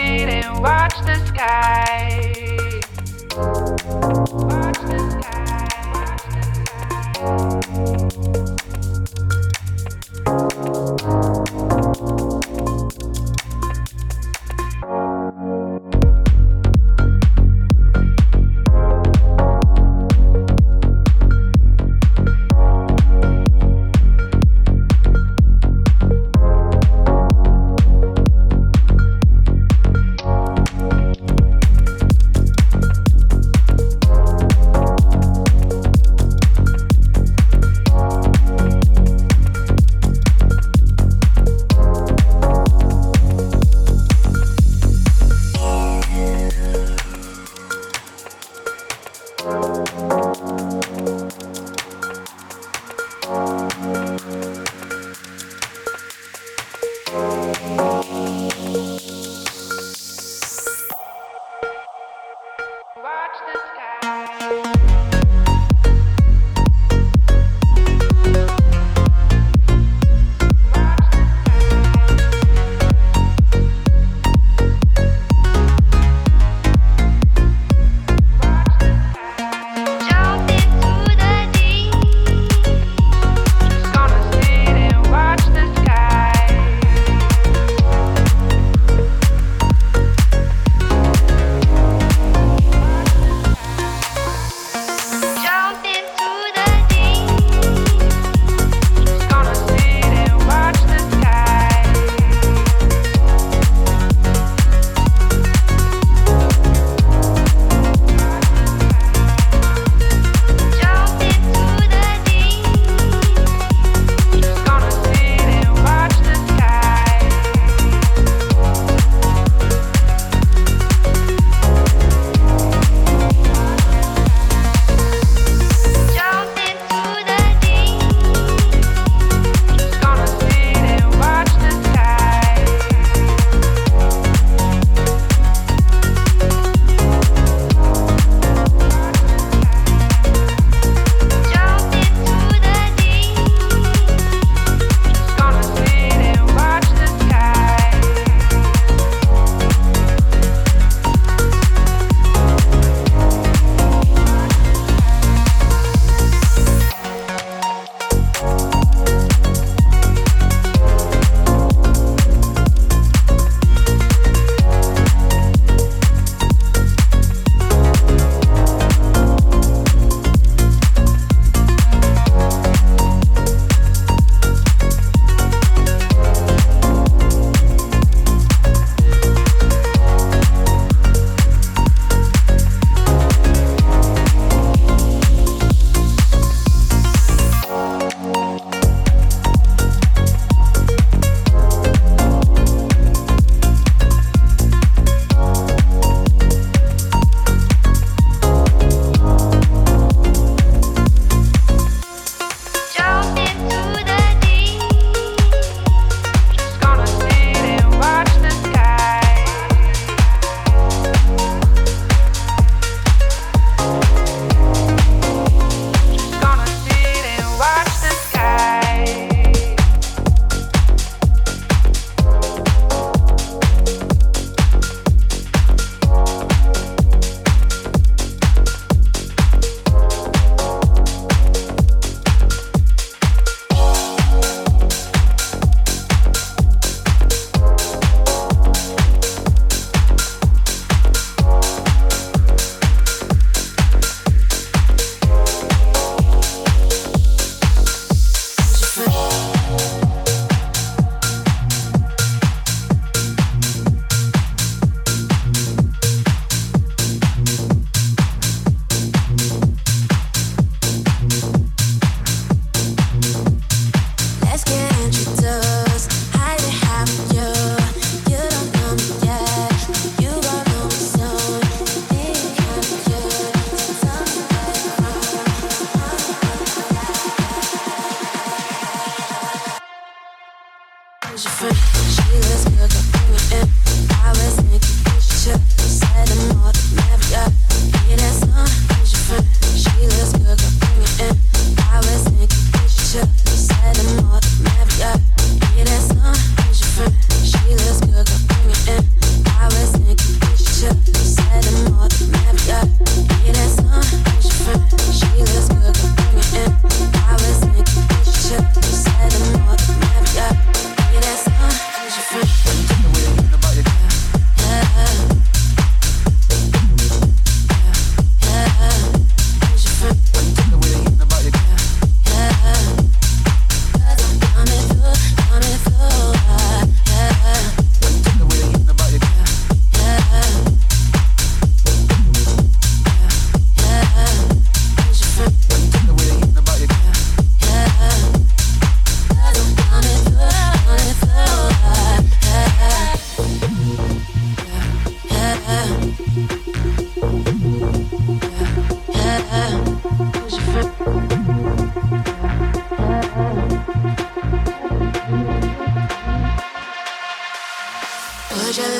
and watch the sky. Watch the sky.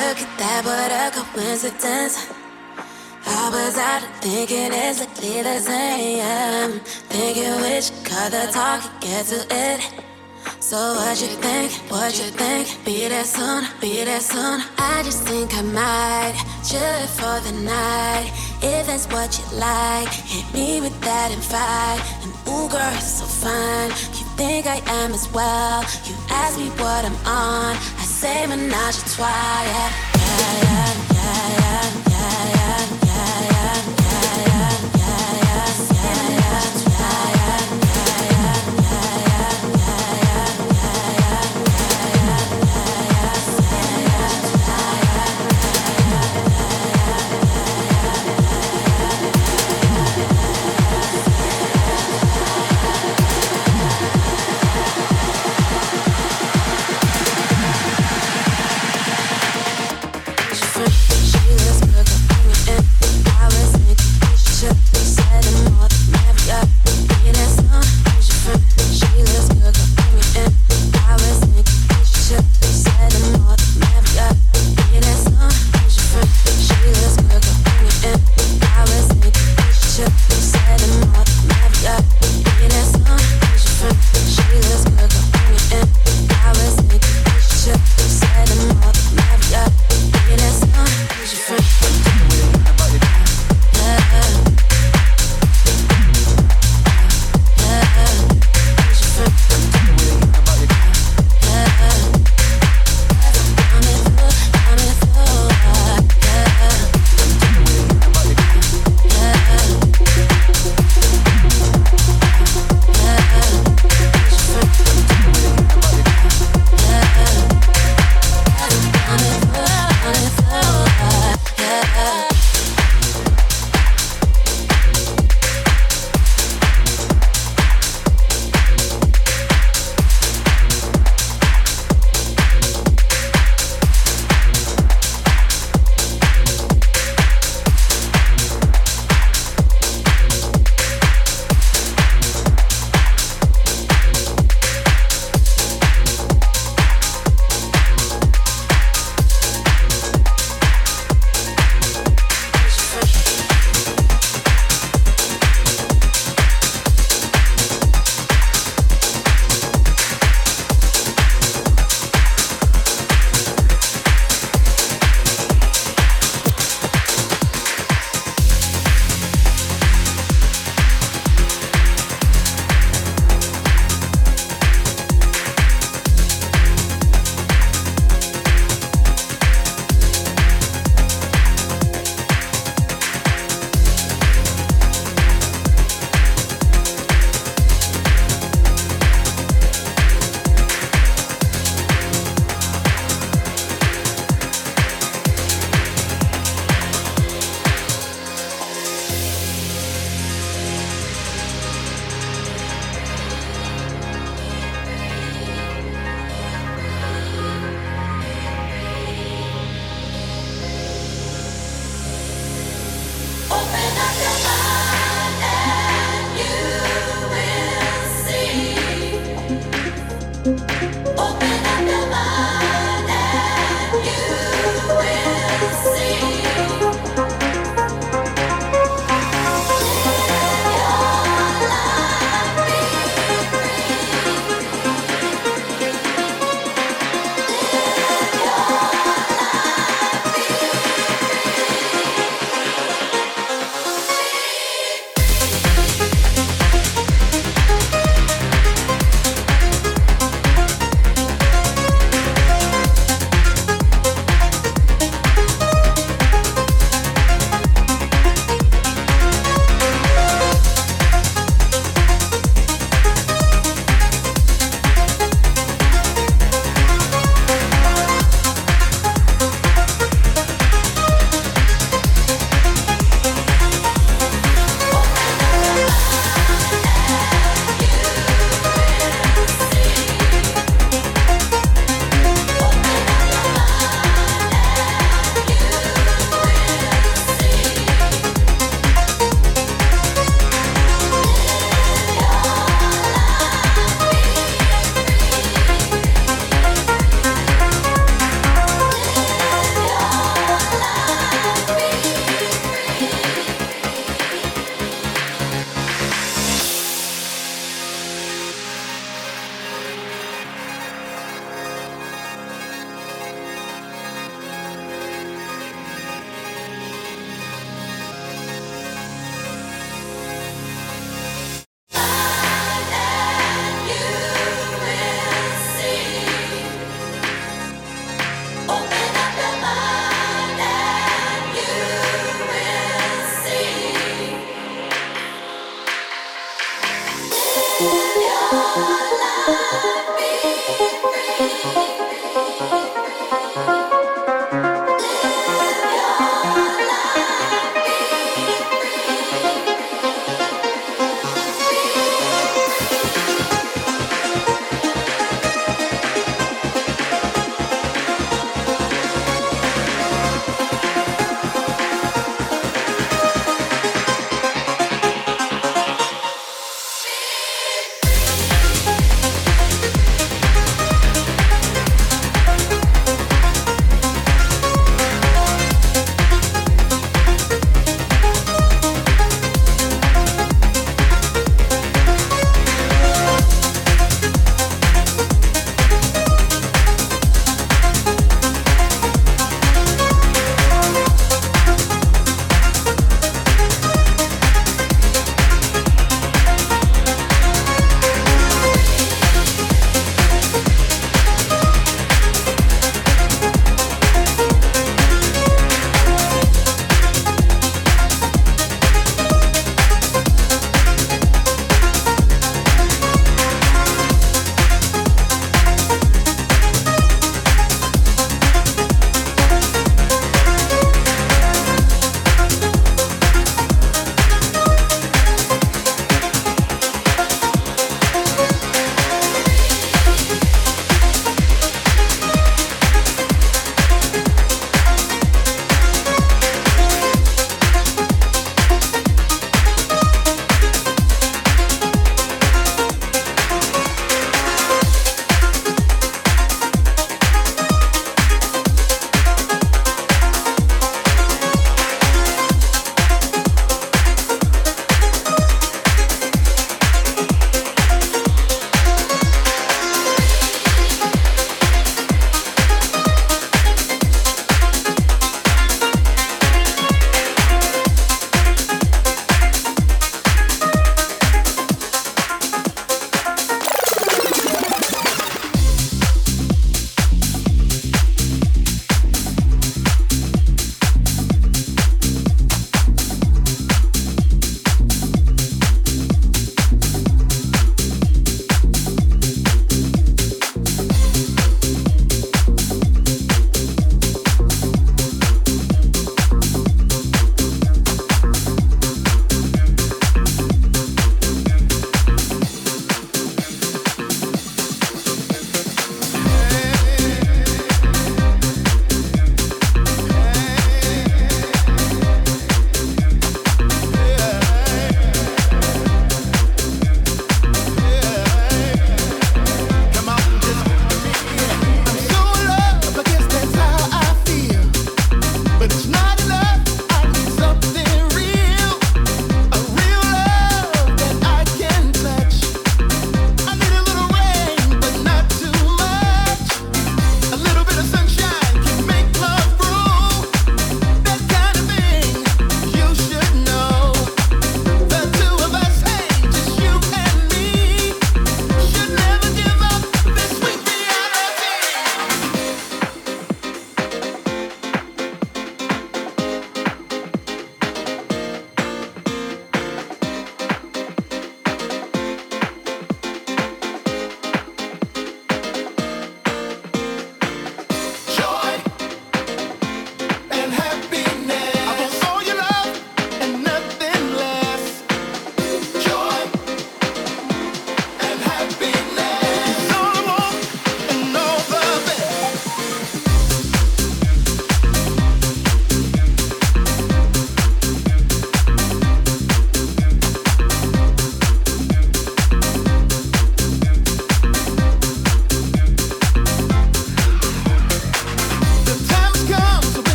Look at that, what a coincidence. I was out thinking exactly the same. Thinking which color talk get to it. So what you think, what you think? Be there soon, be there soon. I just think I might chill for the night. If that's what you like, hit me with that invite. And ooh, girl, it's so fine. You think I am as well. You ask me what I'm on. I same and not yeah, yeah, yeah, yeah. yeah.